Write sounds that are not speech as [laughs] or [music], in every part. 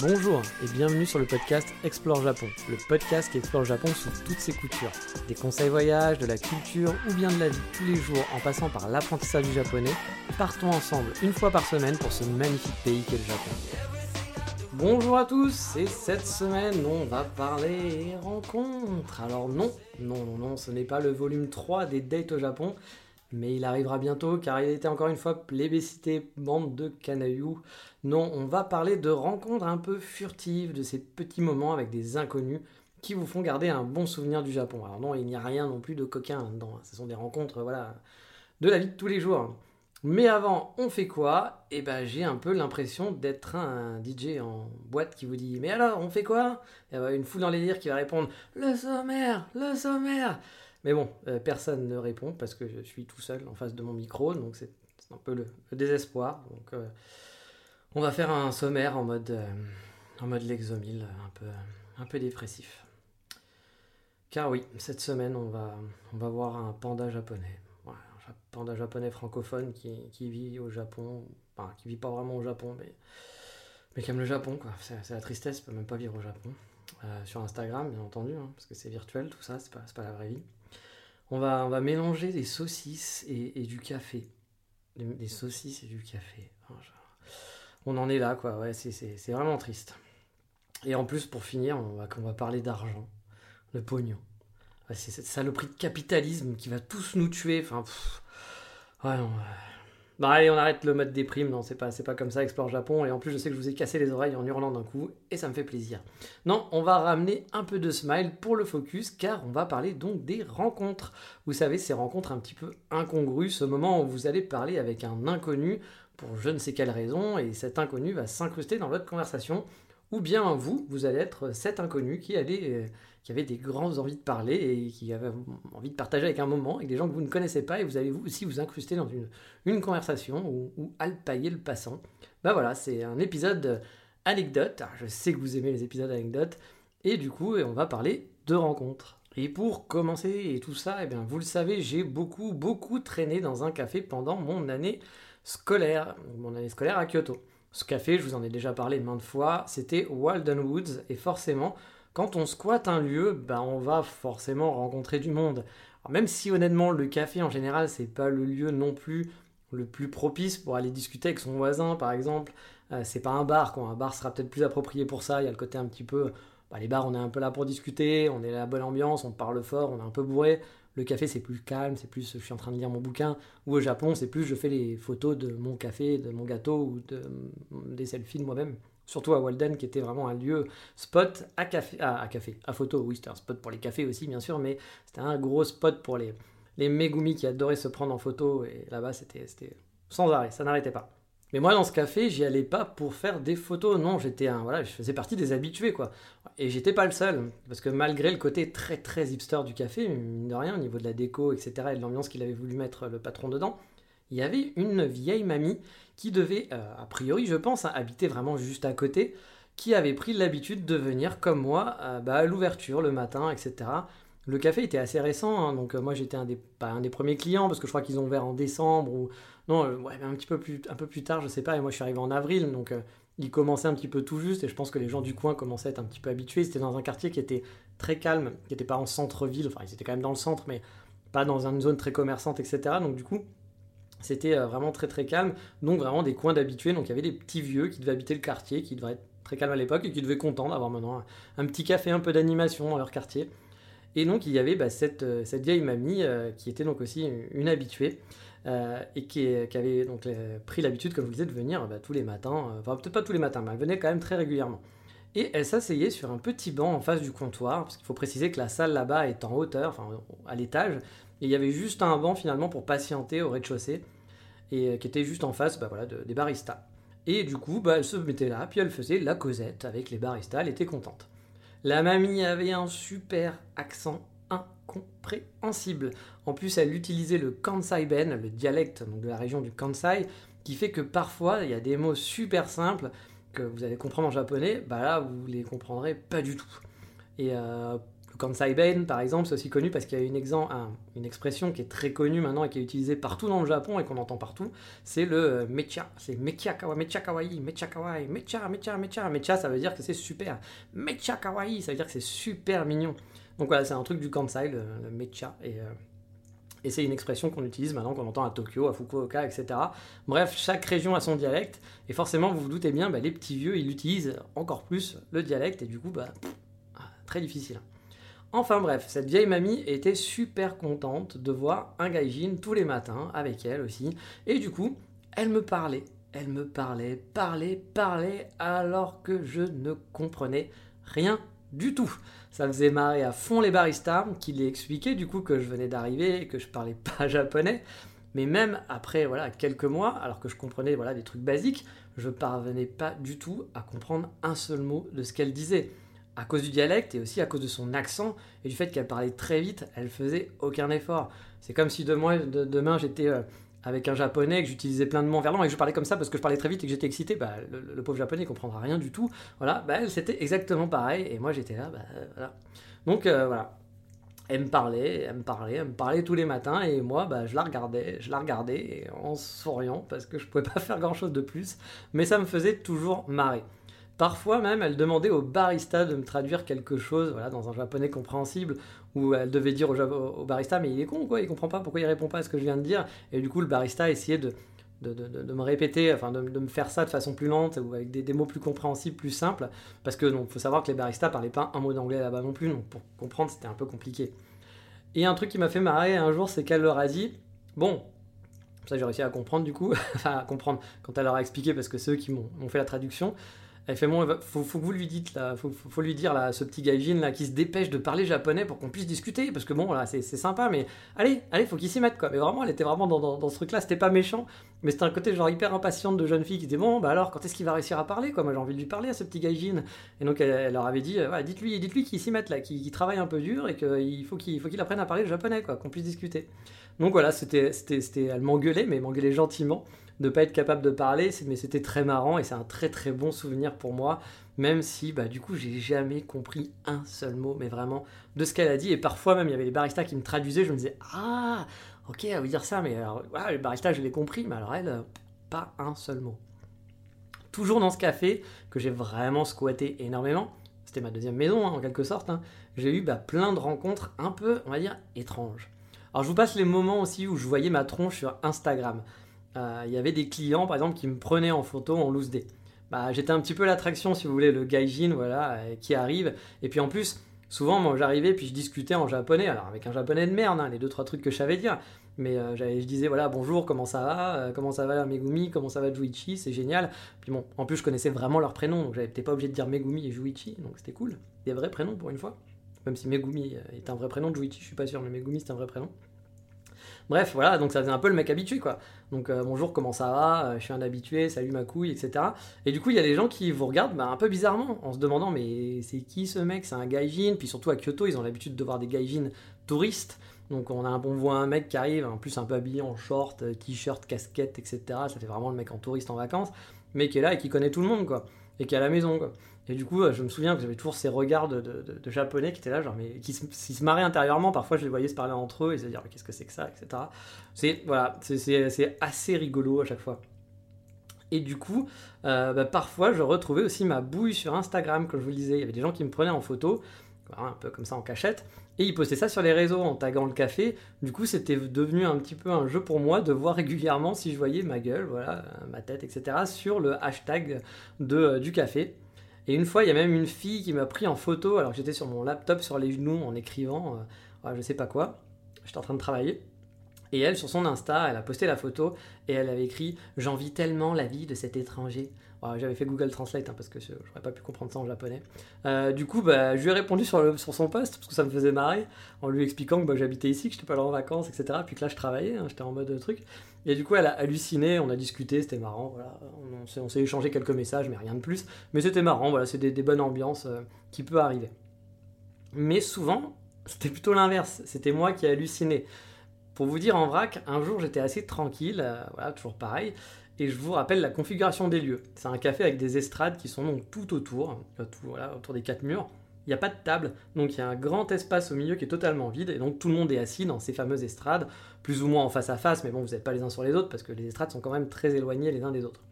Bonjour et bienvenue sur le podcast Explore Japon, le podcast qui explore Japon sous toutes ses coutures. Des conseils voyage, de la culture ou bien de la vie tous les jours en passant par l'apprentissage du japonais, partons ensemble une fois par semaine pour ce magnifique pays qu'est le Japon. Bonjour à tous et cette semaine on va parler rencontres. Alors non, non, non, non, ce n'est pas le volume 3 des dates au Japon, mais il arrivera bientôt car il était encore une fois plébiscité bande de canailloux. Non, on va parler de rencontres un peu furtives, de ces petits moments avec des inconnus qui vous font garder un bon souvenir du Japon. Alors non, il n'y a rien non plus de coquin là-dedans, ce sont des rencontres voilà, de la vie de tous les jours. Mais avant, on fait quoi? Eh ben, j'ai un peu l'impression d'être un DJ en boîte qui vous dit Mais alors, on fait quoi? Et ben, une foule dans les dires qui va répondre Le sommaire, le sommaire mais bon, euh, personne ne répond parce que je suis tout seul en face de mon micro, donc c'est un peu le, désespoir. Donc euh, on va faire un sommaire en mode, euh, en mode Lexomil, un peu, un peu dépressif. Car oui, cette semaine, on va, on va voir un panda japonais. un panda japonais francophone qui, qui, vit au Japon, enfin qui vit pas vraiment au Japon, mais, mais qui aime le Japon, quoi. C'est la tristesse, peut même pas vivre au Japon. sur Instagram, bien entendu, hein, parce que c'est virtuel, tout ça, c'est pas, pas la vraie vie. On va, mélanger des saucisses et, du café. Des, saucisses et du café. On en est là, quoi. Ouais, c'est vraiment triste. Et en plus, pour finir, on va, va parler d'argent, de pognon. c'est cette saloperie de capitalisme qui va tous nous tuer. Enfin, Bon, allez, on arrête le mode déprime. Non, c'est pas, c'est pas comme ça, Explore Japon. Et en plus, je sais que je vous ai cassé les oreilles en hurlant d'un coup. Et ça me fait plaisir. Non, on va ramener un peu de smile pour le focus. Car on va parler donc des rencontres. Vous savez, ces rencontres un petit peu incongrues. Ce moment où vous allez parler avec un inconnu pour je ne sais quelle raison. Et cet inconnu va s'incruster dans votre conversation. Ou bien vous, vous allez être cet inconnu qui allait. Qui avait des grandes envies de parler et qui avait envie de partager avec un moment, avec des gens que vous ne connaissez pas, et vous allez vous aussi vous incruster dans une, une conversation ou, ou alpailler le passant. Ben voilà, c'est un épisode anecdote. je sais que vous aimez les épisodes anecdotes, et du coup, on va parler de rencontres. Et pour commencer et tout ça, eh bien, vous le savez, j'ai beaucoup, beaucoup traîné dans un café pendant mon année scolaire, mon année scolaire à Kyoto. Ce café, je vous en ai déjà parlé maintes fois, c'était Walden Woods, et forcément, quand on squatte un lieu, bah, on va forcément rencontrer du monde. même si honnêtement le café en général c'est pas le lieu non plus le plus propice pour aller discuter avec son voisin par exemple, euh, c'est pas un bar quoi. Un bar sera peut-être plus approprié pour ça. Il y a le côté un petit peu, bah, les bars on est un peu là pour discuter, on est à la bonne ambiance, on parle fort, on est un peu bourré. Le café c'est plus calme, c'est plus je suis en train de lire mon bouquin. Ou au Japon c'est plus je fais les photos de mon café, de mon gâteau ou de, des selfies de moi-même surtout à Walden, qui était vraiment un lieu spot à café, à, café, à photo, oui, c'était un spot pour les cafés aussi, bien sûr, mais c'était un gros spot pour les, les Megumi qui adoraient se prendre en photo, et là-bas, c'était sans arrêt, ça n'arrêtait pas. Mais moi, dans ce café, j'y allais pas pour faire des photos, non, j'étais un, voilà, je faisais partie des habitués, quoi. Et j'étais pas le seul, parce que malgré le côté très très hipster du café, mine de rien, au niveau de la déco, etc., et de l'ambiance qu'il avait voulu mettre le patron dedans, il y avait une vieille mamie qui devait, euh, a priori, je pense, hein, habiter vraiment juste à côté, qui avait pris l'habitude de venir comme moi euh, bah, à l'ouverture le matin, etc. Le café était assez récent, hein, donc euh, moi j'étais un des, pas un des premiers clients parce que je crois qu'ils ont ouvert en décembre ou non, ouais, un petit peu plus, un peu plus tard, je sais pas. Et moi je suis arrivé en avril, donc il commençait un petit peu tout juste et je pense que les gens du coin commençaient à être un petit peu habitués. C'était dans un quartier qui était très calme, qui n'était pas en centre-ville, enfin ils étaient quand même dans le centre, mais pas dans une zone très commerçante, etc. Donc du coup, c'était euh, vraiment très très calme, donc vraiment des coins d'habitués. Donc il y avait des petits vieux qui devaient habiter le quartier, qui devraient être très calmes à l'époque et qui devaient contents d'avoir maintenant un, petit café, un peu d'animation dans leur quartier. Et donc il y avait bah, cette, euh, cette, vieille mamie euh, qui était donc aussi une, habituée et qui, avait donc pris l'habitude, comme je vous disais, de venir bah, tous les matins, enfin peut-être pas tous les matins, mais elle venait quand même très régulièrement. Et elle s'asseyait sur un petit banc en face du comptoir, parce qu'il faut préciser que la salle là-bas est en hauteur, enfin à l'étage, et il y avait juste un banc finalement pour patienter au rez-de-chaussée, et euh, qui était juste en face bah, voilà, des baristas. Et du coup, bah, elle se mettait là, puis elle faisait la causette avec les baristas, elle était contente. La mamie avait un super accent incompréhensible. En plus, elle utilisait le Kansai Ben, le dialecte de la région du Kansai, qui fait que parfois, il y a des mots super simples que vous allez comprendre en japonais, bah là, vous les comprendrez pas du tout. Euh, Le Kansai Ben, par exemple, c'est aussi connu parce qu'il y a une, expression qui est très connue maintenant et qui est utilisée partout dans le Japon et qu'on entend partout. C'est le euh, mecha. C'est mecha, kawaii, mecha kawaii, mecha kawaii, mecha, mecha, mecha. Mecha, ça veut dire que c'est super. Mecha kawaii, ça veut dire que c'est super mignon. Donc voilà, c'est un truc du Kansai, le, mecha. Et, euh, et c'est une expression qu'on utilise maintenant, qu'on entend à Tokyo, à Fukuoka, etc. Bref, chaque région a son dialecte. Et forcément, vous vous doutez bien, bah, les petits vieux, ils utilisent encore plus le dialecte. Et du coup, bah, ah, très difficile. Enfin bref, cette vieille mamie était super contente de voir un gaijin tous les matins avec elle aussi. Et du coup, elle me parlait, elle me parlait, parlait, parlait, alors que je ne comprenais rien du tout. Ça faisait marrer à fond les baristas qui lui expliquaient du coup que je venais d'arriver et que je parlais [laughs] pas japonais. Mais même après voilà quelques mois, alors que je comprenais voilà des trucs basiques, je parvenais pas du tout à comprendre un seul mot de ce qu'elle disait. À cause du dialecte et aussi à cause de son accent et du fait qu'elle parlait très vite, elle faisait aucun effort. C'est comme si demain, demain j'étais euh, avec un japonais, que j'utilisais plein de mots verlan et que je parlais comme ça parce que je parlais très vite et que j'étais excité, bah, le, pauvre japonais ne comprendra rien du tout. Voilà, bah, c'était exactement pareil et moi j'étais là, bah, voilà. Donc euh, voilà, elle me parlait, elle me parlait, elle me parlait tous les matins et moi bah, je la regardais, je la regardais en souriant parce que je pouvais pas [laughs] faire grand chose de plus, mais ça me faisait toujours marrer. Parfois même, elle demandait au barista de me traduire quelque chose, voilà, dans un japonais compréhensible, où elle devait dire au, barista, mais il est con, quoi, il comprend pas pourquoi il répond pas à ce que je viens de dire? Et du coup, le barista essayait de, de, de, me répéter, enfin de, me faire ça de façon plus lente ou avec des, des mots plus compréhensibles, plus simples, parce que donc faut savoir que les baristas parlaient pas un mot d'anglais là-bas non plus, donc pour comprendre c'était un peu compliqué. Et un truc qui m'a fait marrer un jour, c'est qu'elle leur a dit, bon, ça j'ai réussi à comprendre du coup, [laughs] enfin à comprendre quand elle leur a expliqué parce que ceux qui m'ont fait la traduction, elle fait bon, faut, faut que vous lui dites là, faut, faut, lui dire là, ce petit gaijin là qui se dépêche de parler japonais pour qu'on puisse discuter, parce que bon là c'est sympa, mais allez, allez, faut qu'il s'y mette quoi. Mais vraiment, elle était vraiment dans, dans, ce truc là, c'était pas méchant, mais c'était un côté genre hyper impatiente de jeune fille qui disait bon bah alors quand est-ce qu'il va réussir à parler quoi, moi j'ai envie de lui parler à ce petit gaijin. Et donc elle, leur avait dit, ouais, dites-lui, dites-lui qu'il s'y mette là, qu'il travaille un peu dur et qu'il faut qu'il faut qu'il apprenne à parler le japonais quoi, qu'on puisse discuter. Donc voilà, c'était, c'était, elle m'engueulait, mais m'engueulait gentiment de pas être capable de parler, mais c'était très marrant et c'est un très très bon souvenir pour moi, même si bah, du coup j'ai jamais compris un seul mot, mais vraiment de ce qu'elle a dit. Et parfois même il y avait les baristas qui me traduisaient, je me disais ah ok à vous dire ça, mais alors ouais, les baristas je l'ai compris, mais alors elle pas un seul mot. Toujours dans ce café que j'ai vraiment squatté énormément, c'était ma deuxième maison hein, en quelque sorte, hein, j'ai eu bah, plein de rencontres un peu on va dire étranges. Alors je vous passe les moments aussi où je voyais ma tronche sur Instagram. Euh, il y avait des clients, par exemple, qui me prenaient en photo en loose day. Bah, j'étais un petit peu l'attraction, si vous voulez, le gaijin, voilà, euh, qui arrive. Et puis en plus, souvent, moi, j'arrivais, puis je discutais en japonais, alors avec un japonais de merde, hein, les deux, trois trucs que je savais dire. Mais euh, je disais, voilà, bonjour, comment ça va Comment ça va Megumi Comment ça va Juichi C'est génial. Puis bon, en plus, je connaissais vraiment leurs prénoms, donc j'avais peut-être pas obligé de dire Megumi et Juichi, donc c'était cool. Des vrais prénoms pour une fois. Même si Megumi est un vrai prénom, Juichi, je suis pas sûr, mais Megumi, c'est un vrai prénom. Bref, voilà, donc ça faisait un peu le mec habitué, quoi. Donc euh, bonjour, comment ça va? Euh, Je suis un habitué, salut ma couille, etc. Et du coup, il y a des gens qui vous regardent bah, un peu bizarrement, en se demandant mais c'est qui ce mec? C'est un gaijin Puis surtout à Kyoto, ils ont l'habitude de voir des gaijins touristes. Donc on, a, on voit un mec qui arrive, en plus un peu habillé en short, euh, t-shirt, casquette, etc. Ça fait vraiment le mec en touriste en vacances, mais qui est là et qui connaît tout le monde, quoi. Et qui est à la maison, quoi. Et du coup, je me souviens que j'avais toujours ces regards de, japonais qui étaient là, genre, mais qui se, marraient intérieurement. Parfois, je les voyais se parler entre eux et se dire, qu'est-ce que c'est que ça, etc. C'est voilà, c'est assez rigolo à chaque fois. Et du coup, euh, bah, parfois, je retrouvais aussi ma bouille sur Instagram, comme je vous le disais. Il y avait des gens qui me prenaient en photo, un peu comme ça en cachette, et ils postaient ça sur les réseaux en taguant le café. Du coup, c'était devenu un petit peu un jeu pour moi de voir régulièrement si je voyais ma gueule, voilà, ma tête, etc., sur le hashtag de, euh, du café. Et une fois, il y a même une fille qui m'a pris en photo alors que j'étais sur mon laptop sur les genoux en écrivant, euh, je sais pas quoi. J'étais en train de travailler. Et elle, sur son Insta, elle a posté la photo et elle avait écrit J'envie tellement la vie de cet étranger. J'avais fait Google Translate hein, parce que je n'aurais pas pu comprendre ça en japonais. Euh, du coup, bah, je lui ai répondu sur, son post parce que ça me faisait marrer en lui expliquant que bah, j'habitais ici, que je n'étais pas là en vacances, etc. Puis que là, je travaillais, hein, j'étais en mode truc. Et du coup, elle a halluciné, on a discuté, c'était marrant. On, s'est échangé quelques messages, mais rien de plus. Mais c'était marrant, c'est des, bonnes ambiances euh, qui peuvent arriver. Mais souvent, c'était plutôt l'inverse. C'était moi qui halluciné. Pour vous dire en vrac, un jour j'étais assez tranquille, euh, voilà, toujours pareil, et je vous rappelle la configuration des lieux. C'est un café avec des estrades qui sont donc tout autour, euh, autour des quatre murs. il n'y a pas de table, donc il y a un grand espace au milieu qui est totalement vide, et donc tout le monde est assis dans ces fameuses estrades, plus ou moins en face à face, mais bon, vous n'êtes pas les uns sur les autres, parce que les estrades sont quand même très éloignées les uns des autres.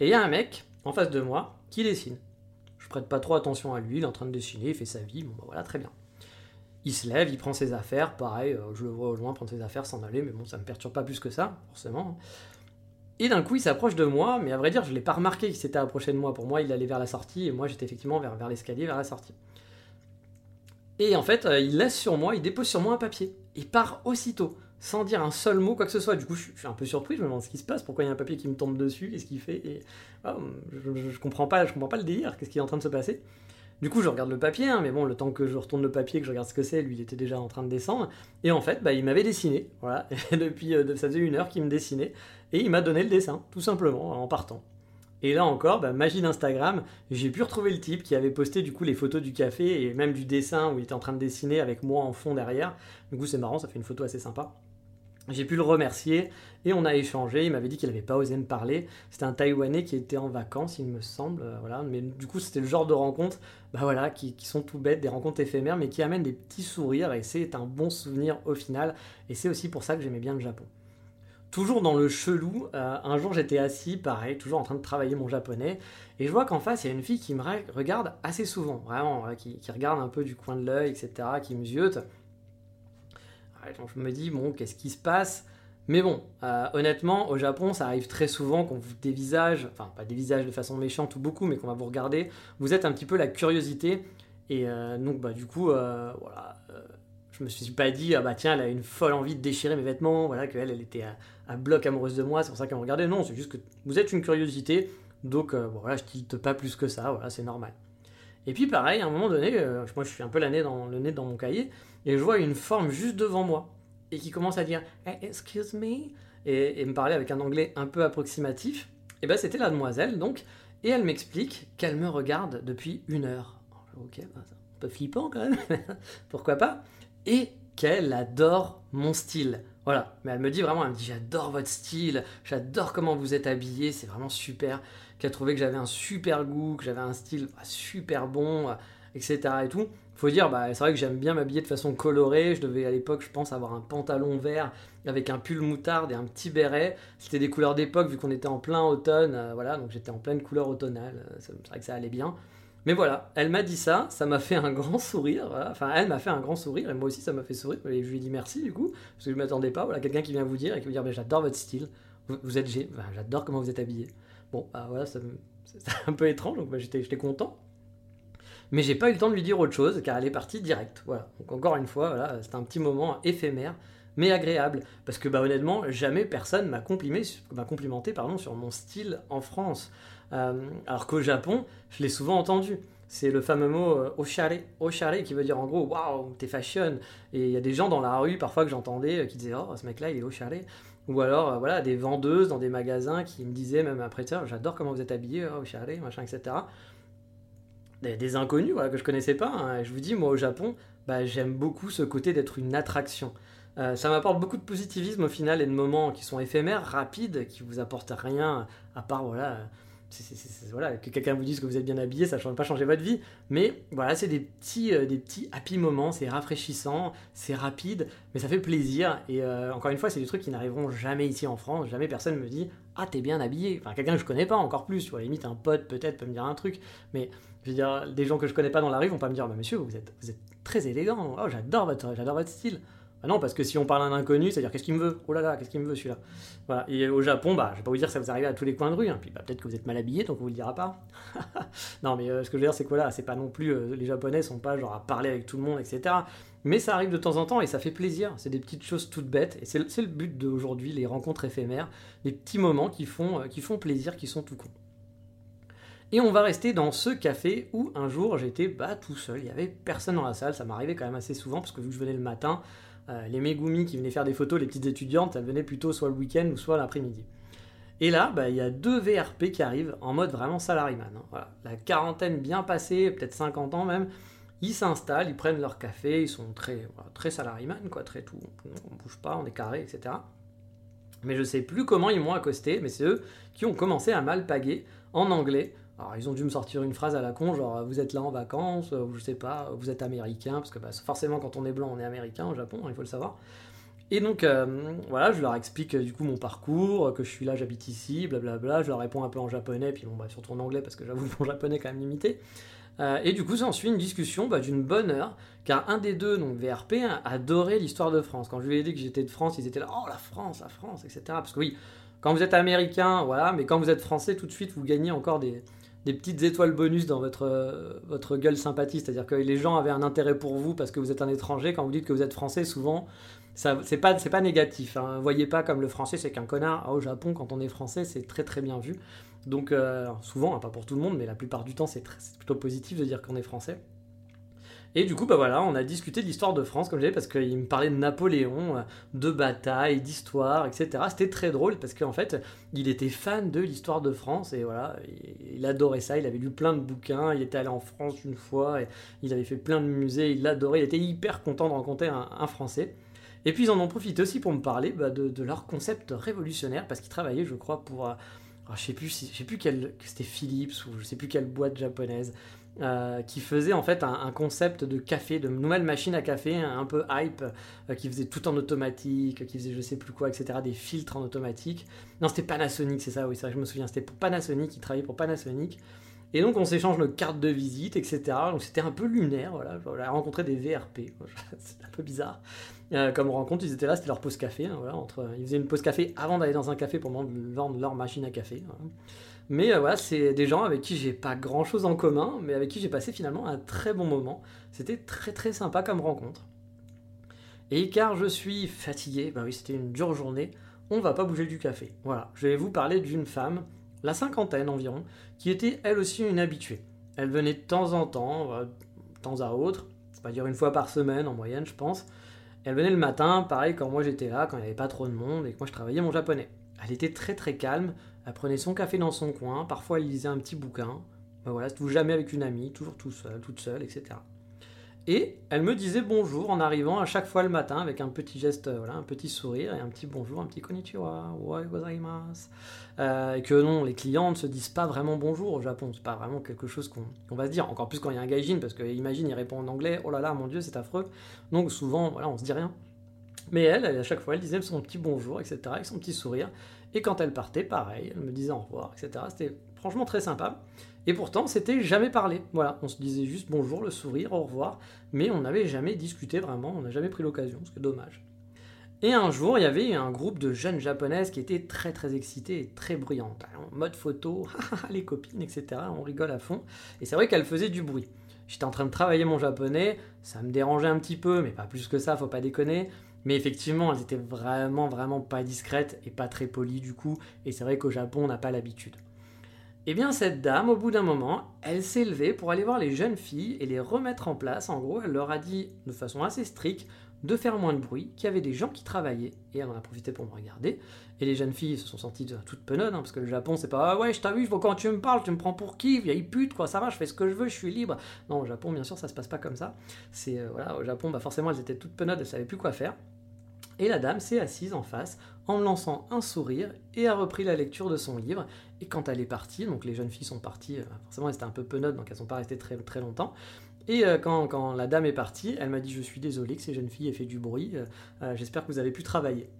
Et il y a un mec, en face de moi, qui dessine. Je prête pas trop attention à lui, il est en train de dessiner, il fait sa vie, bon bah voilà, très bien. Il se lève, il prend ses affaires, pareil, euh, je le vois au loin prendre ses affaires, s'en aller, mais bon, ça me perturbe pas plus que ça, forcément. Et d'un coup, il s'approche de moi, mais à vrai dire, je l'ai pas remarqué qu'il s'était approché de moi. Pour moi, il allait vers la sortie, et moi, j'étais effectivement vers, l'escalier, vers la sortie. Et en fait, euh, il laisse sur moi, il dépose sur moi un papier. Il part aussitôt, sans dire un seul mot, quoi que ce soit. Du coup, je suis un peu surpris, je me demande ce qui se passe, pourquoi il y a un papier qui me tombe dessus, qu'est-ce qu'il fait. Et, oh, je, je, comprends je comprends pas le délire, qu'est-ce qui est en train de se passer. Du coup, je regarde le papier, hein, mais bon, le temps que je retourne le papier, que je regarde ce que c'est, lui, il était déjà en train de descendre. Et en fait, bah, il m'avait dessiné, voilà. [laughs] Depuis, euh, ça faisait une heure qu'il me dessinait. Et il m'a donné le dessin, tout simplement, en partant. Et là encore, bah, magie d'Instagram, j'ai pu retrouver le type qui avait posté du coup les photos du café et même du dessin où il était en train de dessiner avec moi en fond derrière. Du coup, c'est marrant, ça fait une photo assez sympa. J'ai pu le remercier et on a échangé. Il m'avait dit qu'il n'avait pas osé me parler. C'était un Taïwanais qui était en vacances, il me semble. Euh. Mais du coup, c'était le genre de rencontres bah voilà, qui, sont tout bêtes, des rencontres éphémères, mais qui amènent des petits sourires. Et c'est un bon souvenir au final. Et c'est aussi pour ça que j'aimais bien le Japon. Toujours dans le chelou, euh, un jour j'étais assis, pareil, toujours en train de travailler mon japonais, et je vois qu'en face il y a une fille qui me regarde assez souvent, vraiment, qui, qui, regarde un peu du coin de l'œil, etc., qui me ziote je me dis, bon, qu'est-ce qui se passe? Mais bon, euh, honnêtement, au Japon, ça arrive très souvent qu'on vous dévisage, enfin pas dévisage de façon méchante ou beaucoup, mais qu'on va vous regarder. Vous êtes un petit peu la curiosité. Et euh, donc, bah, du coup, euh, voilà, je me suis pas dit, ah bah tiens, elle a une folle envie de déchirer mes vêtements, voilà, qu'elle, elle était à, bloc amoureuse de moi, c'est pour ça qu'elle me regardait. Non, c'est juste que vous êtes une curiosité, donc voilà, je tilte pas plus que ça, voilà, c'est normal. Et puis pareil, à un moment donné, moi je suis un peu nez le nez dans mon cahier, et je vois une forme juste devant moi et qui commence à dire Excuse me et, me parler avec un anglais un peu approximatif. Et ben c'était la demoiselle donc, et elle m'explique qu'elle me regarde depuis une heure. Ok, bah, un peu flippant quand même, [laughs] pourquoi pas? Et qu'elle adore mon style. Voilà, mais elle me dit vraiment, elle me dit j'adore votre style, j'adore comment vous êtes habillé, c'est vraiment super. Qu'elle trouvait que j'avais un super goût, que j'avais un style bah, super bon, etc. et tout faut dire, bah, c'est vrai que j'aime bien m'habiller de façon colorée. Je devais à l'époque, je pense, avoir un pantalon vert avec un pull moutarde et un petit béret. C'était des couleurs d'époque vu qu'on était en plein automne. Euh, voilà, donc j'étais en pleine couleur automnale. Euh, c'est vrai que ça allait bien. Mais voilà, elle m'a dit ça, ça m'a fait un grand sourire. Enfin, elle m'a fait un grand sourire et moi aussi ça m'a fait sourire. Et je lui ai dit merci du coup, parce que je ne m'attendais pas. Voilà, quelqu'un qui vient vous dire et qui vous dire, j'adore votre style, vous, êtes êtes, j'adore comment vous êtes habillé. Bon, bah voilà, [laughs] c'est un peu étrange, donc bah, j'étais content. Mais j'ai pas eu le temps de lui dire autre chose car elle est partie direct. Donc encore une fois, voilà, c'est un petit moment éphémère mais agréable. Parce que bah honnêtement jamais personne m'a complimenté pardon sur mon style en France. Euh, alors qu'au Japon je l'ai souvent entendu. C'est le fameux mot euh, oshare oshare qui veut dire en gros waouh t'es fashion. Et il y a des gens dans la rue parfois que j'entendais euh, qui disaient oh ce mec là il est oshare. Ou alors voilà des vendeuses dans des magasins qui me disaient même après ça j'adore comment vous êtes habillé oh, oshare machin etc des, inconnus que je connaissais pas. Hein. Je vous dis, moi au Japon, bah, j'aime beaucoup ce côté d'être une attraction. Euh, ça m'apporte beaucoup de positivisme au final et de moments qui sont éphémères, rapides, qui vous apportent rien à part voilà voilà, que quelqu'un vous dise que vous êtes bien habillé, ça ne va pas changer votre vie. Mais voilà, c'est des petits, euh, des petits happy moments, c'est rafraîchissant, c'est rapide, mais ça fait plaisir. Et euh, encore une fois, c'est des trucs qui n'arriveront jamais ici en France. Jamais personne me dit Ah, t'es bien habillé. Enfin, quelqu'un que je connais pas encore plus, tu vois, limite un pote peut-être peut me dire un truc. Mais je veux dire, des gens que je connais pas dans la rue vont pas me dire bah, Monsieur, vous êtes, vous êtes très élégant. Oh, j'adore votre, j'adore votre style. Ah non, parce que si on parle à un inconnu, c'est-à-dire qu'est-ce qu'il me veut? Oh là là, qu'est-ce qu'il me veut celui-là? Voilà. Et au Japon, bah, je vais pas vous dire que ça vous arrive à tous les coins de rue, hein. puis bah, peut-être que vous êtes mal habillé, donc on vous le dira pas. [laughs] non, mais euh, ce que je veux dire, c'est que voilà, c'est pas non plus, euh, les Japonais sont pas genre à parler avec tout le monde, etc. Mais ça arrive de temps en temps et ça fait plaisir. C'est des petites choses toutes bêtes et c'est le but d'aujourd'hui, les rencontres éphémères, des petits moments qui font, euh, qui font plaisir, qui sont tout cons. Et on va rester dans ce café où un jour j'étais bah, tout seul, il y avait personne dans la salle, ça m'arrivait quand même assez souvent parce que vu que je venais le matin, euh, les Megumi qui venaient faire des photos, les petites étudiantes, elles venaient plutôt soit le week-end ou soit l'après-midi. Et là, bah, il y a deux VRP qui arrivent en mode vraiment salariman. Hein. La quarantaine bien passée, peut-être 50 ans même, ils s'installent, ils prennent leur café, ils sont très, très salariman, quoi, très tout. On bouge pas, on est carré, etc. Mais je sais plus comment ils m'ont accosté, mais c'est eux qui ont commencé à m'alpaguer en anglais Alors ils ont dû me sortir une phrase à la con, genre vous êtes là en vacances, ou je sais pas, vous êtes américain, parce que bah, forcément quand on est blanc on est américain au Japon, hein, il faut le savoir. Et donc voilà, je leur explique du coup mon parcours, que je suis là, j'habite ici, blablabla, je leur réponds un peu en japonais, puis bon bah surtout en anglais parce que j'avoue [laughs] mon japonais est quand même limité. Euh, et du coup, ça ensuite une discussion bah, d'une bonne heure, car un des deux, donc VRP, adorait l'histoire de France. Quand je lui ai dit que j'étais de France, ils étaient là, oh la France, la France, etc. Parce que oui, quand vous êtes américain, voilà, mais quand vous êtes français, tout de suite, vous gagnez encore des, petites étoiles bonus dans votre, votre gueule sympathie. C'est-à-dire que les gens avaient un intérêt pour vous parce que vous êtes un étranger. Quand vous dites que vous êtes français, souvent, c'est pas, pas négatif. Hein. Voyez pas comme le français, c'est qu'un connard. Ah, au Japon, quand on est français, c'est très très bien vu. Donc euh, souvent, hein, pas pour tout le monde, mais la plupart du temps, c'est plutôt positif de dire qu'on est français. Et du coup, bah voilà, on a discuté de l'histoire de France, comme je disais, parce qu'il me parlait de Napoléon, de batailles, d'histoire, etc. C'était très drôle parce qu'en fait, il était fan de l'histoire de France et voilà, il adorait ça. Il avait lu plein de bouquins, il était allé en France une fois, et il avait fait plein de musées, il l'adorait, il était hyper content de rencontrer un, Français. Et puis ils en ont profité aussi pour me parler bah, de, leur concept révolutionnaire, parce qu'ils travaillaient, je crois, pour. Euh, ah, je sais plus, je sais plus quel, c'était Philips ou je sais plus quelle boîte japonaise, euh, qui faisait en fait un, concept de café, de nouvelle machine à café, un peu hype, euh, qui faisait tout en automatique, qui faisait je sais plus quoi, etc., des filtres en automatique. Non, c'était Panasonic, c'est ça, oui, ça, je me souviens, c'était pour Panasonic, il travaillait pour Panasonic. Et donc on s'échange nos cartes de visite, etc. Donc c'était un peu lunaire, voilà. On a rencontré des VRP, [laughs] c'est un peu bizarre. Euh, comme rencontre, ils étaient là, c'était leur pause café. Hein, voilà, entre, ils faisaient une pause café avant d'aller dans un café pour vendre leur machine à café. Mais euh, voilà, c'est des gens avec qui j'ai pas grand chose en commun, mais avec qui j'ai passé finalement un très bon moment. C'était très très sympa comme rencontre. Et car je suis fatigué, bah oui, c'était une dure journée, on va pas bouger du café. Voilà, je vais vous parler d'une femme, la cinquantaine environ, qui était elle aussi une habituée. Elle venait de temps en temps, euh, de temps à autre, c'est pas dire une fois par semaine en moyenne, je pense. Elle venait le matin, pareil, quand moi j'étais là, quand il n'y avait pas trop de monde et que moi je travaillais mon japonais. Elle était très très calme, elle prenait son café dans son coin, parfois elle lisait un petit bouquin, ben voilà, toujours jamais avec une amie, toujours tout seul, toute seule, etc. Et elle me disait bonjour en arrivant à chaque fois le matin avec un petit geste, euh, voilà, un petit sourire et un petit bonjour, un petit konnichiwa, wa gozaimasu. Euh, et que non, les clients ne se disent pas vraiment bonjour au Japon, c'est pas vraiment quelque chose qu'on va se dire, encore plus quand il y a un gaijin, parce que imagine, il répond en anglais, oh là là, mon dieu, c'est affreux. Donc souvent, voilà, on se dit rien. Mais elle, à chaque fois, elle disait son petit bonjour, etc., avec son petit sourire. Et quand elle partait, pareil, elle me disait au revoir, etc. C'était franchement très sympa. Et pourtant, c'était jamais parlé. Voilà, on se disait juste bonjour, le sourire, au revoir, mais on n'avait jamais discuté vraiment, on n'a jamais pris l'occasion, ce qui est dommage. Et un jour, il y avait un groupe de jeunes japonaises qui étaient très très excitées et très bruyantes. En mode photo, [laughs] les copines, etc. On rigole à fond. Et c'est vrai qu'elles faisaient du bruit. J'étais en train de travailler mon japonais, ça me dérangeait un petit peu, mais pas plus que ça, faut pas déconner. Mais effectivement, elles étaient vraiment, vraiment pas discrètes et pas très polies du coup. Et c'est vrai qu'au Japon, on n'a pas l'habitude. Eh bien, cette dame, au bout d'un moment, elle s'est levée pour aller voir les jeunes filles et les remettre en place. En gros, elle leur a dit de façon assez stricte de faire moins de bruit, qu'il y avait des gens qui travaillaient, et elle en a profité pour me regarder. Et les jeunes filles se sont senties toutes penaudes, hein, parce que le Japon, c'est pas ah ouais, je vu, quand tu me parles, tu me prends pour qui Vieille pute, quoi, ça va, je fais ce que je veux, je suis libre. Non, au Japon, bien sûr, ça se passe pas comme ça. C'est euh, voilà, au Japon, bah forcément, elles étaient toutes penaudes, elles savaient plus quoi faire. Et la dame s'est assise en face en me lançant un sourire et a repris la lecture de son livre. Et quand elle est partie, donc les jeunes filles sont parties, euh, forcément elles étaient un peu penaudes, donc elles sont pas restées très, très longtemps. Et euh, quand, la dame est partie, elle m'a dit Je suis désolée que ces jeunes filles aient fait du bruit, euh, j'espère que vous avez pu travailler.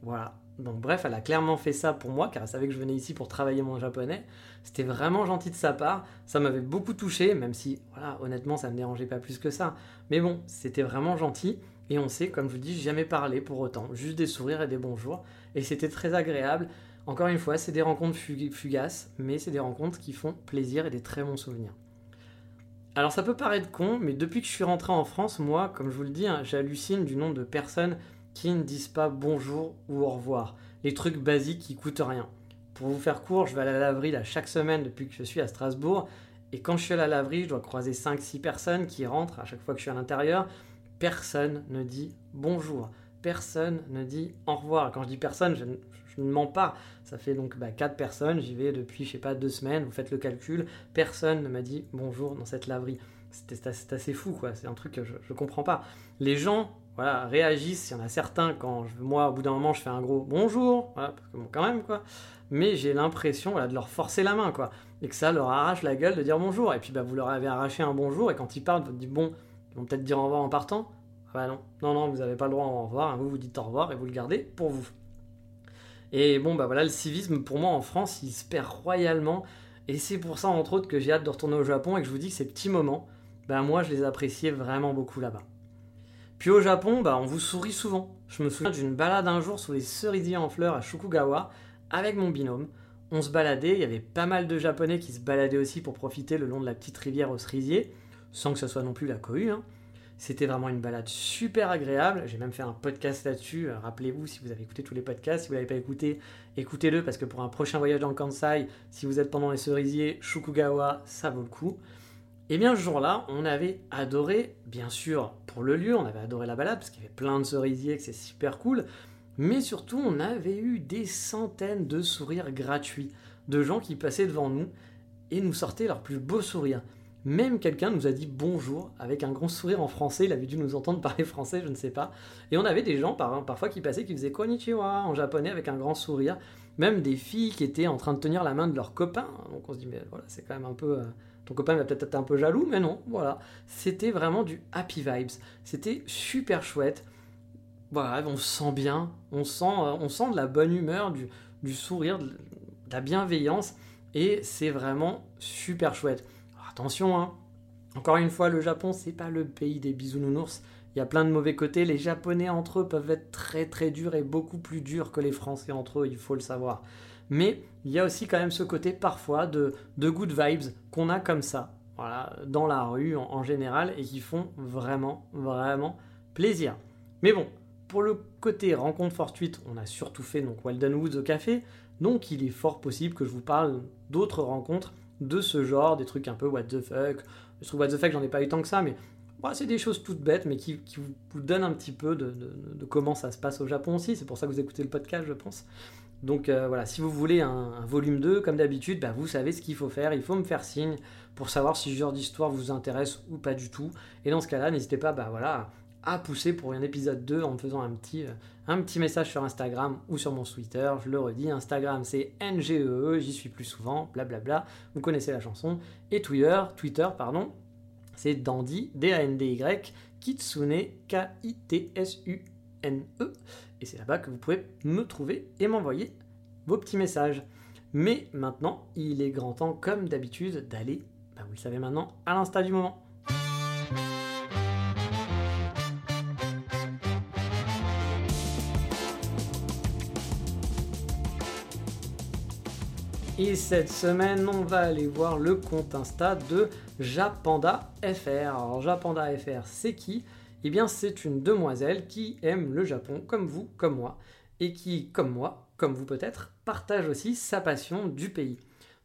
Voilà. Donc bref, elle a clairement fait ça pour moi, car elle savait que je venais ici pour travailler mon japonais. C'était vraiment gentil de sa part, ça m'avait beaucoup touché, même si, honnêtement, ça me dérangeait pas plus que ça. Mais bon, c'était vraiment gentil. Et on sait, comme je vous dis, jamais parlé pour autant, juste des sourires et des bonjours. Et c'était très agréable. Encore une fois, c'est des rencontres fugaces, mais c'est des rencontres qui font plaisir et des très bons souvenirs. Alors ça peut paraître con, mais depuis que je suis rentré en France, moi, comme je vous le dis, hein, j'hallucine du nombre de personnes qui ne disent pas bonjour ou au revoir. Les trucs basiques qui coûtent rien. Pour vous faire court, je vais à la laverie là, chaque semaine depuis que je suis à Strasbourg. Et quand je suis à la laverie, je dois croiser 5-6 personnes qui rentrent à chaque fois que je suis à l'intérieur personne ne dit bonjour, personne ne dit au revoir. Quand je dis personne, je, ne mens pas. Ça fait donc bah, quatre personnes, j'y vais depuis, je sais pas, deux semaines, vous faites le calcul, personne ne m'a dit bonjour dans cette laverie. C'est assez fou, quoi. C'est un truc que je, ne comprends pas. Les gens, réagissent. Il y en a certains quand moi, au bout d'un moment, je fais un gros bonjour, parce que quand même, quoi. mais j'ai l'impression de leur forcer la main, quoi. Et que ça leur arrache la gueule de dire bonjour. Et puis bah, vous leur avez arraché un bonjour, et quand ils partent, vous dites bon, ils vont peut-être dire au revoir en partant. Ah bah non, non, non, vous n'avez pas le droit au revoir, hein. vous vous dites au revoir et vous le gardez pour vous. Et bon, bah voilà, le civisme pour moi en France, il se perd royalement. Et c'est pour ça, entre autres, que j'ai hâte de retourner au Japon et que je vous dis que ces petits moments, bah moi, je les appréciais vraiment beaucoup là-bas. Puis au Japon, bah, on vous sourit souvent. Je me souviens d'une balade un jour sous les cerisiers en fleurs à Shukugawa avec mon binôme. On se baladait, il y avait pas mal de Japonais qui se baladaient aussi pour profiter le long de la petite rivière aux cerisiers, sans que ce soit non plus la cohue. Hein. C'était vraiment une balade super agréable. J'ai même fait un podcast là-dessus. Euh, rappelez-vous, si vous avez écouté tous les podcasts, si vous ne l'avez pas écouté, écoutez-le parce que pour un prochain voyage dans le Kansai, si vous êtes pendant les cerisiers, Shukugawa, ça vaut le coup. Et eh bien ce jour-là, on avait adoré, bien sûr, pour le lieu, on avait adoré la balade parce qu'il y avait plein de cerisiers, que c'est super cool. Mais surtout, on avait eu des centaines de sourires gratuits de gens qui passaient devant nous et nous sortaient leurs plus beaux sourires. Même quelqu'un nous a dit bonjour avec un grand sourire en français. Il avait dû nous entendre parler français, je ne sais pas. Et on avait des gens parfois qui passaient qui faisaient konnichiwa en japonais avec un grand sourire. Même des filles qui étaient en train de tenir la main de leur copain. Donc on se dit, mais voilà, c'est quand même un peu. Euh, ton copain va peut-être être un peu jaloux, mais non, voilà. C'était vraiment du happy vibes. C'était super chouette. Voilà, on se sent bien, on sent, euh, on sent de la bonne humeur, du sourire, de la bienveillance, et c'est vraiment super chouette. Attention, hein. encore une fois, le Japon, c'est pas le pays des bisounours. Il y a plein de mauvais côtés. Les Japonais entre eux peuvent être très très durs et beaucoup plus durs que les Français entre eux, il faut le savoir mais il y a aussi quand même ce côté parfois de, good vibes qu'on a comme ça, dans la rue en, général, et qui font vraiment, vraiment plaisir. Mais bon, pour le côté rencontre fortuite, on a surtout fait donc Walden au café, donc il est fort possible que je vous parle d'autres rencontres de ce genre, des trucs un peu what the fuck. Je trouve what the fuck, j'en ai pas eu tant que ça, mais c'est des choses toutes bêtes, mais qui, vous, donnent un petit peu de, de, comment ça se passe au Japon aussi. C'est pour ça que vous écoutez le podcast, je pense. Donc euh, voilà, si vous voulez un, volume 2, comme d'habitude, bah, vous savez ce qu'il faut faire. Il faut me faire signe pour savoir si ce genre d'histoire vous intéresse ou pas du tout. Et dans ce cas-là, n'hésitez pas bah, voilà, à pousser pour un épisode 2 en me faisant un petit, euh, un petit message sur Instagram ou sur mon Twitter. Je le redis, Instagram c'est NGEE, e, j'y suis plus souvent, blablabla. Vous connaissez la chanson. Et Twitter, Twitter pardon, c'est Dandy, D-A-N-D-Y, Kitsune, K-I-T-S-U-N-E. Et c'est là-bas que vous pouvez me trouver et m'envoyer vos petits messages. Mais maintenant, il est grand temps, comme d'habitude, d'aller, bah vous le savez maintenant, à l'insta du moment. Et cette semaine, on va aller voir le compte Insta de Japanda FR. Alors Japanda FR, c'est qui? Eh bien, c'est une demoiselle qui aime le Japon comme vous, comme moi, et qui, comme moi, comme vous peut-être, partage aussi sa passion du pays.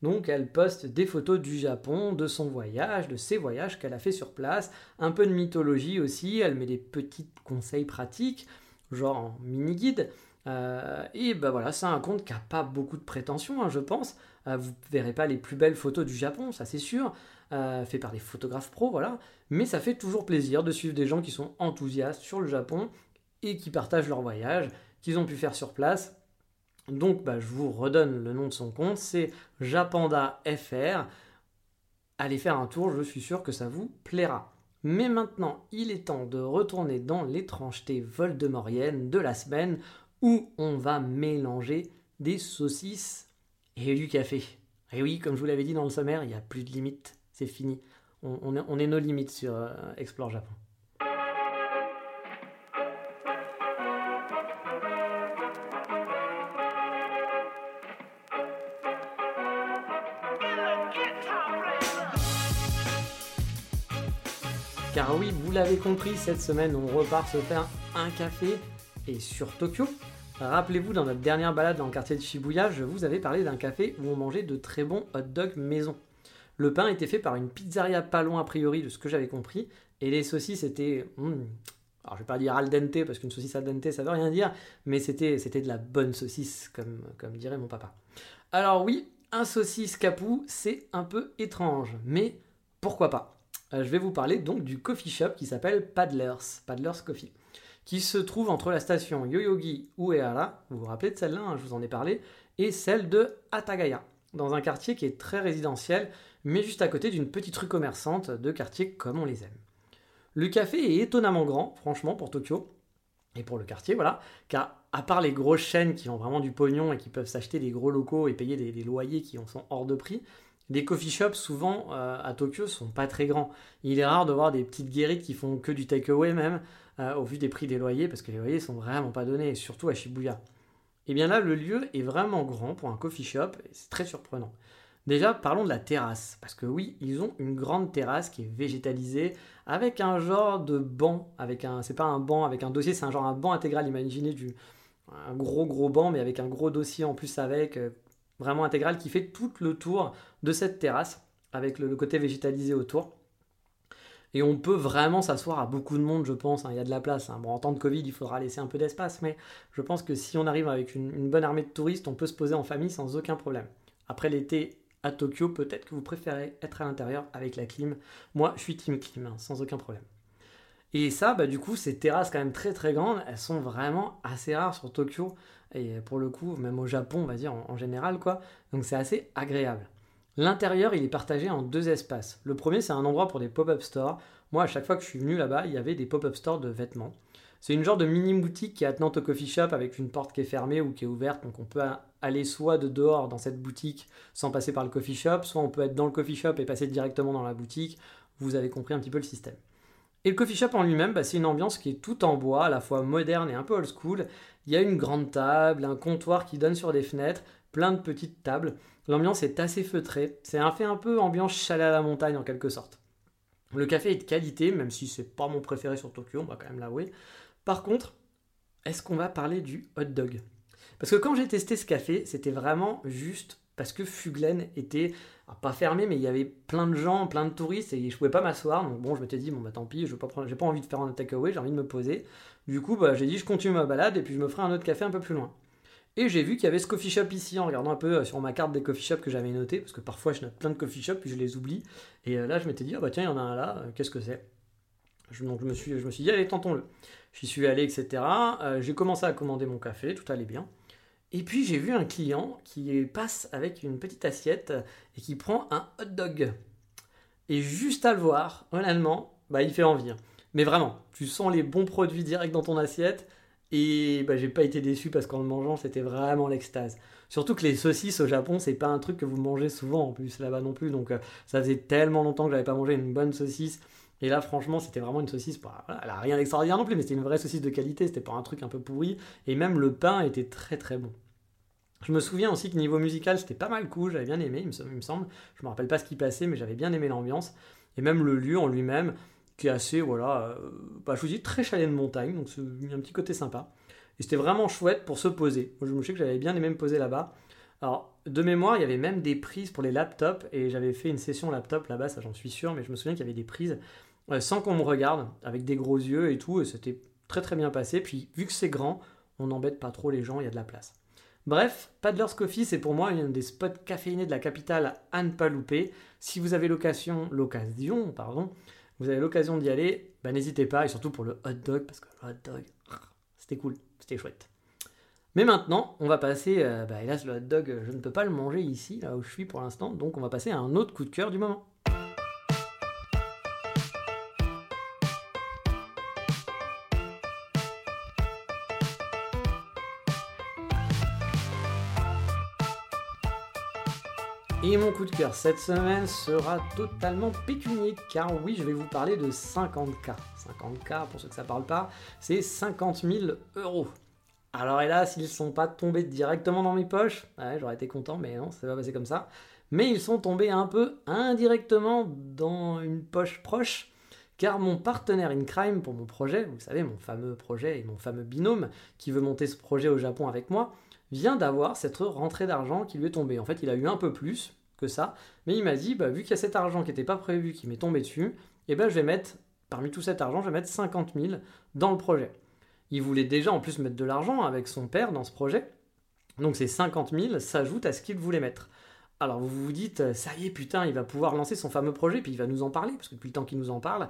Donc elle poste des photos du Japon, de son voyage, de ses voyages qu'elle a fait sur place, un peu de mythologie aussi, elle met des petits conseils pratiques, genre en mini-guide. Euh, et ben voilà, c'est un compte qui n'a pas beaucoup de prétention, hein, je pense. Euh, vous verrez pas les plus belles photos du Japon, ça c'est sûr. Euh, fait par des photographes pros, voilà. Mais ça fait toujours plaisir de suivre des gens qui sont enthousiastes sur le Japon et qui partagent leur voyage, qu'ils ont pu faire sur place. Donc bah, je vous redonne le nom de son compte, c'est Japanda FR. Allez faire un tour, je suis sûr que ça vous plaira. Mais maintenant, il est temps de retourner dans l'étrangeté voldemorienne de la semaine où on va mélanger des saucisses et du café. Et oui, comme je vous l'avais dit dans le sommaire, il n'y a plus de limite c'est fini. On, est, nos limites sur euh, Explore Japon. Car oui, vous l'avez compris, cette semaine, on repart se faire un café sur Tokyo. Rappelez-vous, dans notre dernière balade dans le quartier de Shibuya, je vous avais parlé d'un café où on mangeait de très bons hot dogs maison. Le pain était fait par une pizzeria pas loin a priori de ce que j'avais compris, et les saucisses étaient... Hmm, alors je vais pas dire al dente parce qu'une saucisse al dente ça veut rien dire, mais c'était c'était de la bonne saucisse comme comme dirait mon papa. Alors oui, un saucisse capou, c'est un peu étrange, mais pourquoi pas? Euh, Je vais vous parler donc du coffee shop qui s'appelle Paddlers, Paddlers Coffee, qui se trouve entre la station Yoyogi Uehara, vous vous rappelez de celle-là, hein, je vous en ai parlé, et celle de Atagaya, dans un quartier qui est très résidentiel, mais juste à côté d'une petite rue commerçante de quartier comme on les aime. Le café est étonnamment grand, franchement, pour Tokyo, et pour le quartier, voilà, car à part les grosses chaînes qui ont vraiment du pognon et qui peuvent s'acheter des gros locaux et payer des, loyers qui en sont hors de prix, les coffee shops, souvent euh, à Tokyo, sont pas très grands. Il est rare de voir des petites guérites qui font que du takeaway même, euh, au vu des prix des loyers, parce que les loyers sont vraiment pas donnés, surtout à Shibuya. Et eh bien là, le lieu est vraiment grand pour un coffee shop, et c'est très surprenant. Déjà, parlons de la terrasse, parce que oui, ils ont une grande terrasse qui est végétalisée, avec un genre de banc, avec un, c'est pas un banc avec un dossier, c'est un genre un banc intégral, imaginez du, un gros gros banc, mais avec un gros dossier en plus avec, euh, vraiment intégral, qui fait tout le tour de cette terrasse, avec le, côté végétalisé autour. Et on peut vraiment s'asseoir à beaucoup de monde, je pense. Hein, il y a de la place. Hein. Bon, en temps de Covid, il faudra laisser un peu d'espace, mais je pense que si on arrive avec une, bonne armée de touristes, on peut se poser en famille sans aucun problème. Après l'été à Tokyo, peut-être que vous préférez être à l'intérieur avec la clim. Moi, je suis team clim, hein, sans aucun problème. Et ça, bah, du coup, ces terrasses quand même très très grandes, elles sont vraiment assez rares sur Tokyo. Et pour le coup, même au Japon, on va dire en, général, quoi. Donc c'est assez agréable. L'intérieur, il est partagé en deux espaces. Le premier, c'est un endroit pour des pop-up stores. Moi, à chaque fois que je suis venu là-bas, il y avait des pop-up stores de vêtements. C'est une genre de mini boutique qui est attenante au coffee shop avec une porte qui est fermée ou qui est ouverte. Donc on peut aller soit de dehors dans cette boutique sans passer par le coffee shop, soit on peut être dans le coffee shop et passer directement dans la boutique. Vous avez compris un petit peu le système. Et le coffee shop en lui-même, bah, c'est une ambiance qui est tout en bois, à la fois moderne et un peu old school. Il y a une grande table, un comptoir qui donne sur des fenêtres, plein de petites tables. L'ambiance est assez feutrée. C'est un fait un peu ambiance chalet à la montagne en quelque sorte. Le café est de qualité, même si c'est pas mon préféré sur Tokyo, on va quand même l'avouer. Par contre, est-ce qu'on va parler du hot dog? Parce que quand j'ai testé ce café, c'était vraiment juste parce que Fuglen était pas fermé, mais il y avait plein de gens, plein de touristes, et je pouvais pas m'asseoir. Donc bon, je m'étais dit, bon bah tant pis, je pas, pas envie de faire un takeaway, j'ai envie de me poser. Du coup, bah, j'ai dit, je continue ma balade, et puis je me ferai un autre café un peu plus loin. Et j'ai vu qu'il y avait ce coffee shop ici, en regardant un peu euh, sur ma carte des coffee shops que j'avais noté, parce que parfois je note plein de coffee shops, puis je les oublie. Et euh, là, je m'étais dit, ah bah tiens, il y en a un là, euh, qu'est-ce que c'est? Donc je me, suis, je me suis dit, allez, tentons-le. J'y suis allé, etc. j'ai commencé à commander mon café, tout allait bien. Et puis j'ai vu un client qui passe avec une petite assiette et qui prend un hot dog. Et juste à le voir, honnêtement, bah, il fait envie. Hein. Mais vraiment, tu sens les bons produits directs dans ton assiette. Et bah, j'ai pas été déçu parce qu'en le mangeant, c'était vraiment l'extase. Surtout que les saucisses au Japon, c'est pas un truc que vous mangez souvent en plus là-bas non plus. Donc euh, ça faisait tellement longtemps que j'avais pas mangé une bonne saucisse. Et là, franchement, c'était vraiment une saucisse. Bah, elle a rien d'extraordinaire non plus, mais c'était une vraie saucisse de qualité. C'était pas un truc un peu pourri. Et même le pain était très très bon. Je me souviens aussi que niveau musical, c'était pas mal cool. J'avais bien aimé, il me, semble. Je me rappelle pas ce qui passait, mais j'avais bien aimé l'ambiance. Et même le lieu en lui-même, qui est assez, voilà, euh, bah, je vous dis, très chalet de montagne. Donc, c'est un petit côté sympa. Et c'était vraiment chouette pour se poser. Je me souviens que j'avais bien aimé me poser là-bas. Alors, de mémoire, il y avait même des prises pour les laptops. Et j'avais fait une session laptop là-bas, ça j'en suis sûr. Mais je me souviens qu'il y avait des prises sans qu'on me regarde, avec des gros yeux et tout, et c'était très très bien passé. Puis vu que c'est grand, on n'embête pas trop les gens, il y a de la place. Bref, Paddler's Coffee, c'est pour moi un des spots caféinés de la capitale à ne pas louper. Si vous avez l'occasion, l'occasion, pardon, vous avez l'occasion d'y aller, bah, n'hésitez pas, et surtout pour le hot dog, parce que le hot dog, [laughs] c'était cool, c'était chouette. Mais maintenant, on va passer, euh, bah, hélas, le hot dog, je ne peux pas le manger ici, là où je suis pour l'instant, donc on va passer à un autre coup de cœur du moment. Et mon coup de cœur cette semaine sera totalement pécunier, car oui, je vais vous parler de 50K. 50K, pour ceux que ça parle pas, c'est 50 000 euros. Alors hélas, ils ne sont pas tombés directement dans mes poches. Ouais, j'aurais été content, mais non, ça va passer comme ça. Mais ils sont tombés un peu indirectement dans une poche proche, car mon partenaire in crime pour mon projet, vous savez, mon fameux projet et mon fameux binôme qui veut monter ce projet au Japon avec moi, vient d'avoir cette rentrée d'argent qui lui est tombée. En fait, il a eu un peu plus, que ça. Mais il m'a dit, bah, vu qu'il y a cet argent qui n'était pas prévu, qui m'est tombé dessus, et eh ben, je vais mettre, parmi tout cet argent, je vais mettre 50 000 dans le projet. Il voulait déjà en plus mettre de l'argent avec son père dans ce projet. Donc ces 50 000 s'ajoutent à ce qu'il voulait mettre. Alors vous vous dites, ça y est, putain, il va pouvoir lancer son fameux projet, puis il va nous en parler, parce que depuis le temps qu'il nous en parle,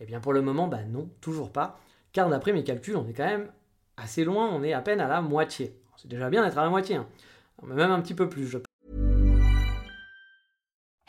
eh bien pour le moment, bah non, toujours pas. Car d'après mes calculs, on est quand même assez loin, on est à peine à la moitié. C'est déjà bien d'être à la moitié. Hein. Même un petit peu plus, je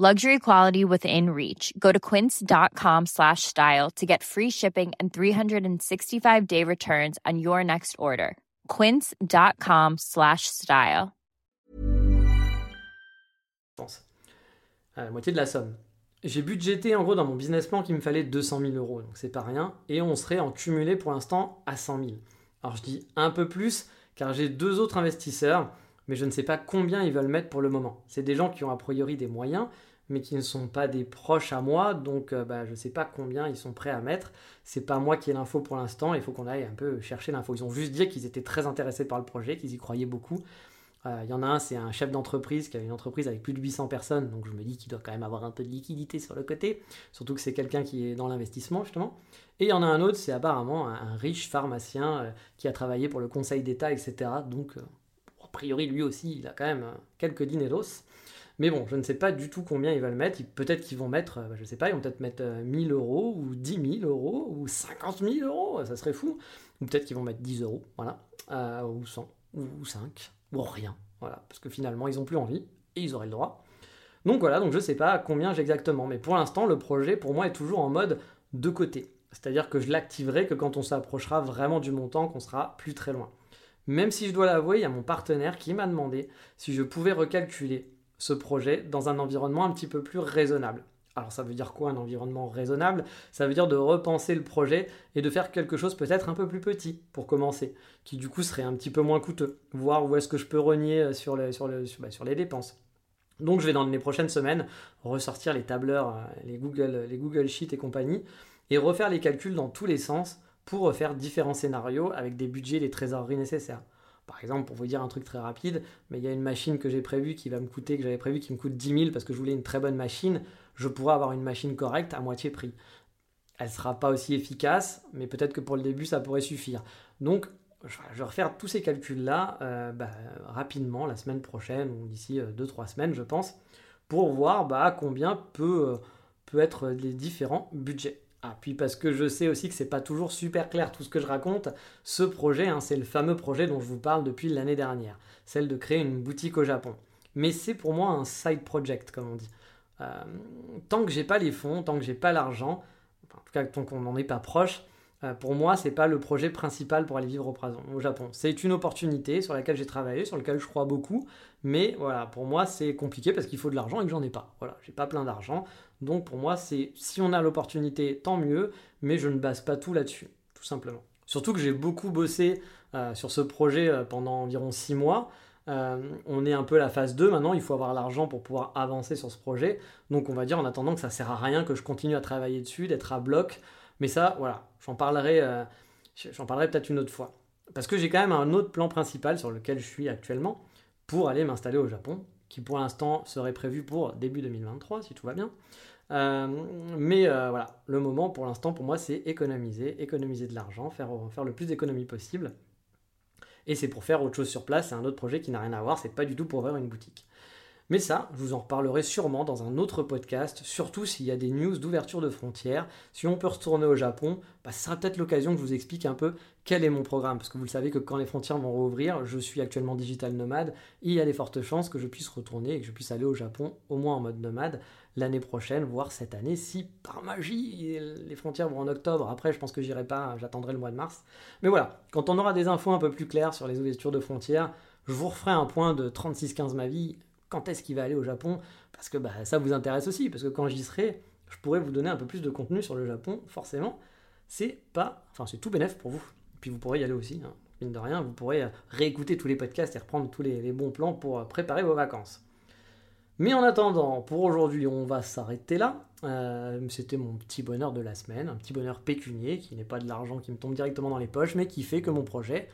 Luxury quality within reach. Go to quince.com slash style to get free shipping and 365 day returns on your next order. Quince.com slash style. La moitié de la somme. J'ai budgété en gros dans mon business plan qu'il me fallait 200 000 euros, donc c'est pas rien, et on serait en cumulé pour l'instant à 100 000. Alors je dis un peu plus car j'ai deux autres investisseurs, mais je ne sais pas combien ils veulent mettre pour le moment. C'est des gens qui ont a priori des moyens, mais qui ne sont pas des proches à moi, donc euh, bah, je ne sais pas combien ils sont prêts à mettre. C'est pas moi qui ai l'info pour l'instant, il faut qu'on aille un peu chercher l'info. Ils ont juste dit qu'ils étaient très intéressés par le projet, qu'ils y croyaient beaucoup. Euh, il y en a un, c'est un chef d'entreprise qui a une entreprise avec plus de 800 personnes, donc je me dis qu'il doit quand même avoir un peu de liquidité sur le côté, surtout que c'est quelqu'un qui est dans l'investissement justement. Et il y en a un autre, c'est apparemment un, riche pharmacien euh, qui a travaillé pour le Conseil d'État, etc. Donc, a priori, lui aussi, il a quand même quelques dineros. Mais bon, je ne sais pas du tout combien ils veulent mettre. Peut-être qu'ils vont mettre, euh, je ne sais pas, ils vont peut-être mettre 1000 euh, euros ou 10 000 euros ou 50 000 euros, ça serait fou. Ou peut-être qu'ils vont mettre 10 euros, voilà, euh, ou 100, ou 5, ou rien, voilà, parce que finalement ils n'ont plus envie et ils auraient le droit. Donc voilà, donc je ne sais pas combien j'ai exactement, mais pour l'instant le projet pour moi est toujours en mode de côté. C'est-à-dire que je l'activerai que quand on s'approchera vraiment du montant, qu'on sera plus très loin. Même si je dois l'avouer, il y a mon partenaire qui m'a demandé si je pouvais recalculer ce projet dans un environnement un petit peu plus raisonnable. Alors ça veut dire quoi un environnement raisonnable? Ça veut dire de repenser le projet et de faire quelque chose peut-être un peu plus petit pour commencer, qui du coup serait un petit peu moins coûteux, voir où est-ce que je peux renier euh, sur, les, sur, le, bah, sur, les dépenses. Donc je vais dans les prochaines semaines ressortir les tableurs, euh, les Google, les Google Sheets et compagnie, et refaire les calculs dans tous les sens pour refaire différents scénarios avec des budgets et les trésoreries nécessaires. Par exemple, pour vous dire un truc très rapide, mais il y a une machine que j'ai prévue qui va me coûter, que j'avais prévu qui me coûte 10 000 parce que je voulais une très bonne machine. Je pourrais avoir une machine correcte à moitié prix. Elle ne sera pas aussi efficace, mais peut-être que pour le début, ça pourrait suffire. Donc, je vais refaire tous ces calculs-là euh, bah, rapidement, la semaine prochaine ou d'ici 2-3 euh, semaines, je pense, pour voir bah, combien peut, euh, peut être les différents budgets. Ah, puis parce que je sais aussi que c'est pas toujours super clair tout ce que je raconte, ce projet, hein, c'est le fameux projet dont je vous parle depuis l'année dernière, celle de créer une boutique au Japon. Mais c'est pour moi un side project, comme on dit. Euh, tant que j'ai pas les fonds, tant que j'ai pas l'argent, en tout cas tant qu'on n'en est pas proche, euh, pour moi, c'est pas le projet principal pour aller vivre au, Japon. C'est une opportunité sur laquelle j'ai travaillé, sur laquelle je crois beaucoup, mais voilà, pour moi, c'est compliqué parce qu'il faut de l'argent et que j'en ai pas. Voilà, j'ai pas plein d'argent, donc pour moi, c'est si on a l'opportunité, tant mieux, mais je ne base pas tout là-dessus, tout simplement. Surtout que j'ai beaucoup bossé euh, sur ce projet euh, pendant environ 6 mois. on est un peu à la phase 2 maintenant, il faut avoir l'argent pour pouvoir avancer sur ce projet. Donc on va dire en attendant que ça sert à rien que je continue à travailler dessus, d'être à bloc. Mais ça, voilà, j'en parlerai, euh, parlerai peut-être une autre fois. Parce que j'ai quand même un autre plan principal sur lequel je suis actuellement pour aller m'installer au Japon, qui pour l'instant serait prévu pour début 2023, si tout va bien. Euh, mais euh, voilà, le moment pour l'instant pour moi c'est économiser, économiser de l'argent, faire, faire le plus d'économies possible. Et c'est pour faire autre chose sur place, c'est un autre projet qui n'a rien à voir, c'est pas du tout pour ouvrir une boutique. Mais ça, je vous en reparlerai sûrement dans un autre podcast, surtout s'il y a des news d'ouverture de frontières. Si on peut retourner au Japon, bah, ce sera peut-être l'occasion que je vous explique un peu quel est mon programme. Parce que vous le savez que quand les frontières vont rouvrir, je suis actuellement digital nomade, il y a des fortes chances que je puisse retourner et que je puisse aller au Japon, au moins en mode nomade, l'année prochaine, voire cette année, si par magie les frontières vont en octobre. Après, je pense que j'irai pas, j'attendrai le mois de mars. Mais voilà, quand on aura des infos un peu plus claires sur les ouvertures de frontières, je vous referai un point de 36-15 ma vie quand est-ce qu'il va aller au Japon, parce que bah, ça vous intéresse aussi, parce que quand j'y serai, je pourrais vous donner un peu plus de contenu sur le Japon, forcément. C'est pas, enfin c'est tout bénef pour vous. Puis vous pourrez y aller aussi, hein. mine de rien, vous pourrez euh, réécouter tous les podcasts et reprendre tous les, bons plans pour euh, préparer vos vacances. Mais en attendant, pour aujourd'hui, on va s'arrêter là. Euh, c'était mon petit bonheur de la semaine, un petit bonheur pécunier qui n'est pas de l'argent qui me tombe directement dans les poches, mais qui fait que mon projet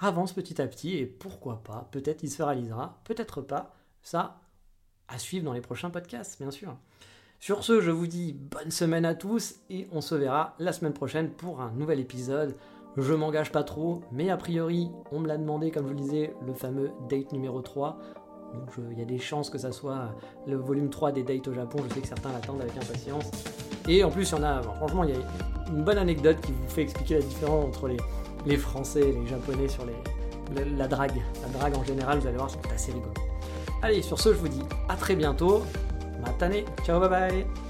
avance petit à petit et pourquoi pas, peut-être il se réalisera, peut-être pas. Ça, à suivre dans les prochains podcasts, bien sûr. Sur ce, je vous dis bonne semaine à tous et on se verra la semaine prochaine pour un nouvel épisode. Je m'engage pas trop, mais a priori, on me l'a demandé, comme je vous le disais, le fameux date numéro 3. Donc il y a des chances que ça soit le volume 3 des dates au Japon, je sais que certains l'attendent avec impatience. Et en plus, il y en a, franchement, il y a une bonne anecdote qui vous fait expliquer la différence entre les, Français et les Japonais sur la, la drague. La drague en général, vous allez voir, c'est assez rigolo. Allez, sur ce, je vous dis à très bientôt. Matane, ciao, bye bye